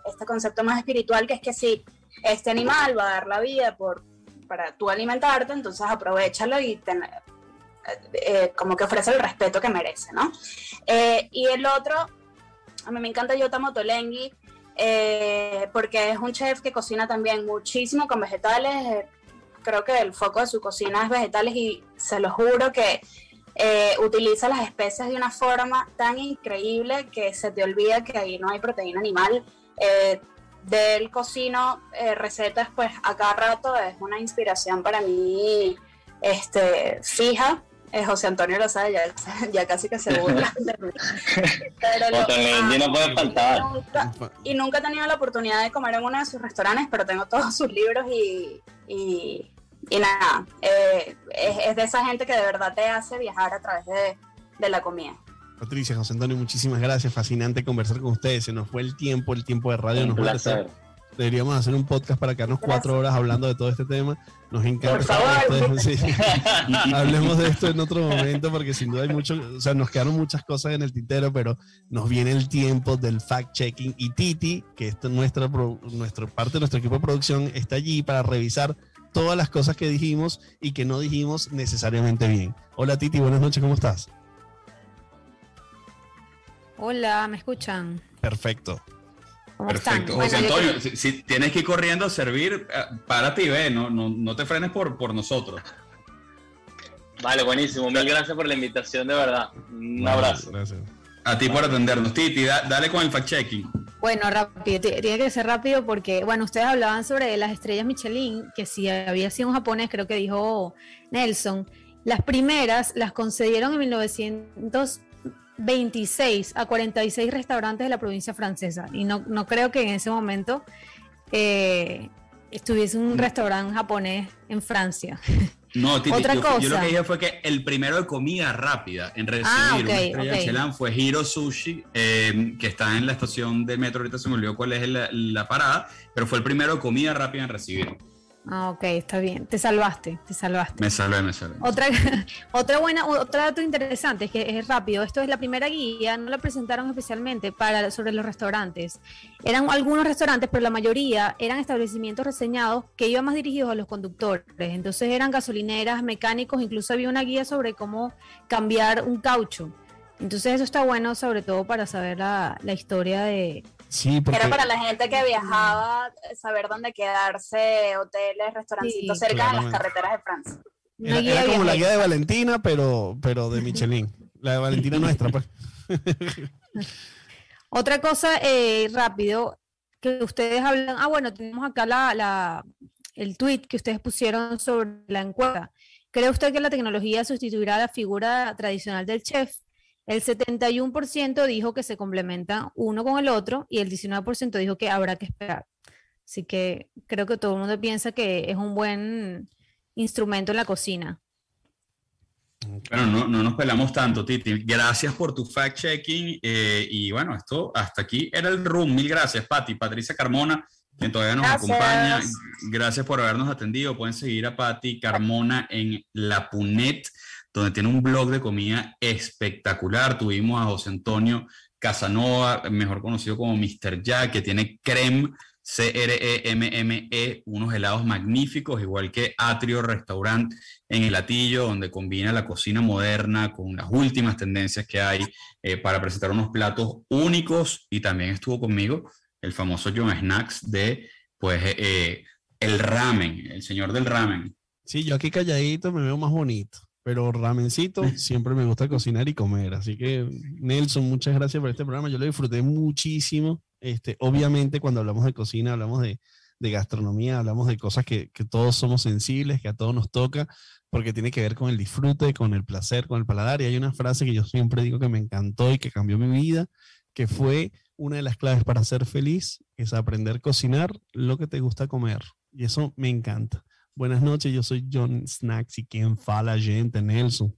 E: este concepto más espiritual, que es que si este animal va a dar la vida por, para tú alimentarte, entonces aprovechalo y ten- eh, como que ofrece el respeto que merece, ¿no? Eh, y el otro, a mí me encanta Yota Motolenghi, eh, porque es un chef que cocina también muchísimo con vegetales. eh, creo que el foco de su cocina es vegetales y se lo juro que eh, utiliza las especies de una forma tan increíble que se te olvida que ahí no hay proteína animal. Eh, del cocino eh, recetas pues a cada rato es una inspiración para mí este, fija. Eh, José Antonio Lozada ya, ya casi que se burla de mí. Pero lo
C: Motolenghi no puede faltar.
E: Y nunca he tenido la oportunidad de comer en uno de sus restaurantes, pero tengo todos sus libros y, y, y nada, eh, es, es de esa gente que de verdad te hace viajar a través de, de la comida.
D: Patricia, José Antonio, muchísimas gracias. Fascinante conversar con ustedes. Se nos fue el tiempo, el tiempo de radio
C: Un
D: nos
C: placer.
D: Deberíamos hacer un podcast para quedarnos cuatro horas hablando de todo este tema. Nos encanta.
E: Por favor.
D: Sí. Hablemos de esto en otro momento porque sin duda hay mucho, o sea, nos quedaron muchas cosas en el tintero, pero nos viene el tiempo del fact-checking y Titi, que es nuestra, pro- nuestra parte de nuestro equipo de producción, está allí para revisar todas las cosas que dijimos y que no dijimos necesariamente bien. Hola Titi, buenas noches, ¿cómo estás?
F: Hola, ¿me escuchan?
D: Perfecto.
F: ¿Cómo
B: Perfecto.
F: están?
B: José
E: Bueno, yo
B: Antonio, si, si tienes que ir corriendo a servir, eh, párate y ve, no, no, no te frenes por, por nosotros.
C: Vale, buenísimo. Mil gracias por la invitación, de verdad. Un abrazo.
D: Gracias.
B: A ti por atendernos. Titi, da- dale con el fact-checking.
F: Bueno, rápido, tiene que ser rápido porque, bueno, ustedes hablaban sobre las estrellas Michelin, que si había sido un japonés, creo que dijo Nelson, las primeras las concedieron en 1926 a 46 restaurantes de la provincia francesa y no, no creo que en ese momento eh, estuviese un restaurante japonés en Francia.
B: No, Titi,
F: Otra
B: yo, yo lo
F: cosa.
B: que dije fue que el primero de comida rápida en recibir
F: Ah, ok,
B: una estrella
F: ok.
B: Michelin fue Hiro Sushi, eh, que está en la estación de metro. Ahorita se me olvidó cuál es la, la parada, pero fue el primero de comida rápida en recibir.
F: Ah, ok, está bien, te salvaste, te salvaste.
B: Me salvé, me salvé.
F: Otra, otra buena, otro dato interesante es que es rápido. Esto es la primera guía, no la presentaron especialmente para sobre los restaurantes. Eran algunos restaurantes, pero la mayoría eran establecimientos reseñados que iban más dirigidos a los conductores. Entonces eran gasolineras, mecánicos, incluso había una guía sobre cómo cambiar un caucho. Entonces eso está bueno, sobre todo para saber la, la historia de...
D: Sí, porque
E: Era para la gente que viajaba, saber dónde quedarse, hoteles, restaurancitos
F: Sí.
E: cerca de las carreteras de Francia.
D: Era, como la guía de Valentina, pero, pero de Michelin. La de Valentina nuestra, pues.
F: Otra cosa eh, rápido que ustedes hablan, ah bueno, tenemos acá la, la- el tweet que ustedes pusieron sobre la encuesta. ¿Cree usted que la tecnología sustituirá la figura tradicional del chef? El 71% dijo que se complementan uno con el otro y el 19% dijo que habrá que esperar. Así que creo que todo el mundo piensa que es un buen instrumento en la cocina.
B: Bueno, no, no nos pelamos tanto, Titi. Gracias por tu fact-checking. eh, y bueno, esto hasta aquí era el room. Mil gracias, Pati. Patricia Carmona, quien todavía nos
E: Gracias.
B: acompaña. Gracias por habernos atendido. Pueden seguir a Pati Carmona en La Punet, donde tiene un blog de comida espectacular. Tuvimos a José Antonio Casanova, mejor conocido como Mr. Jack, que tiene creme. C-R-E-M-M-E, unos helados magníficos, igual que Atrio Restaurant en el Latillo, donde combina la cocina moderna con las últimas tendencias que hay eh, para presentar unos platos únicos. Y también estuvo conmigo el famoso John Snacks de, pues, eh, eh, el ramen, el señor del ramen.
D: Sí, yo aquí calladito me veo más bonito. Pero ramencito, siempre me gusta cocinar y comer. Así que, Nelson, muchas gracias por este programa. Yo lo disfruté muchísimo. Este, obviamente, cuando hablamos de cocina, hablamos de, de gastronomía, hablamos de cosas que, que todos somos sensibles, que a todos nos toca, porque tiene que ver con el disfrute, con el placer, con el paladar. Y hay una frase que yo siempre digo que me encantó y que cambió mi vida, que fue una de las claves para ser feliz, es aprender a cocinar lo que te gusta comer. Y eso me encanta. Buenas noches, yo soy John Snacks y quien fala gente, Nelson.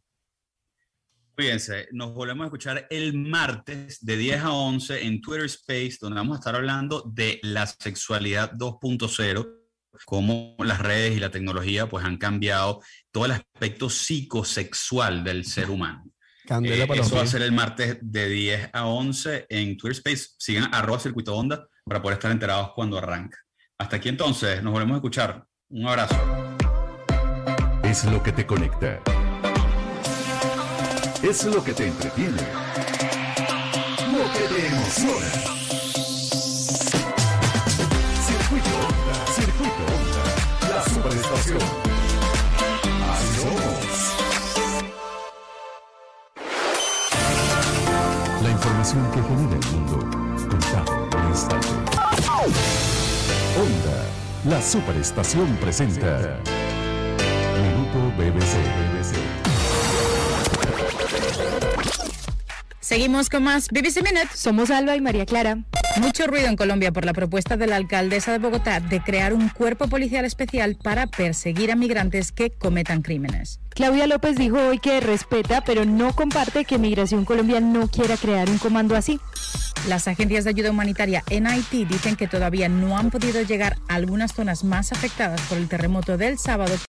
B: Cuídense, nos volvemos a escuchar el martes de 10 a 11 en Twitter Space, donde vamos a estar hablando de la sexualidad 2.0, cómo las redes y la tecnología pues han cambiado todo el aspecto psicosexual del ser humano. Eh, eso va a ser el martes de 10 a 11 en Twitter Space. Sigan arroba circuito onda para poder estar enterados cuando arranca. Hasta aquí entonces, nos volvemos a escuchar. Un abrazo.
A: Es lo que te conecta. Es lo que te entretiene. Lo que te emociona. Circuito Onda, Circuito Onda, la superestación. Así somos. La información que genera el mundo, contado en instante. Onda, la superestación presenta. Minuto BBC.
G: Seguimos con más BBC Minute.
H: Somos Alba y María Clara.
G: Mucho ruido en Colombia por la propuesta de la alcaldesa de Bogotá de crear un cuerpo policial especial para perseguir a migrantes que cometan crímenes.
H: Claudia López dijo hoy que respeta, pero no comparte que Migración Colombia no quiera crear un comando así.
G: Las agencias de ayuda humanitaria en Haití dicen que todavía no han podido llegar a algunas zonas más afectadas por el terremoto del sábado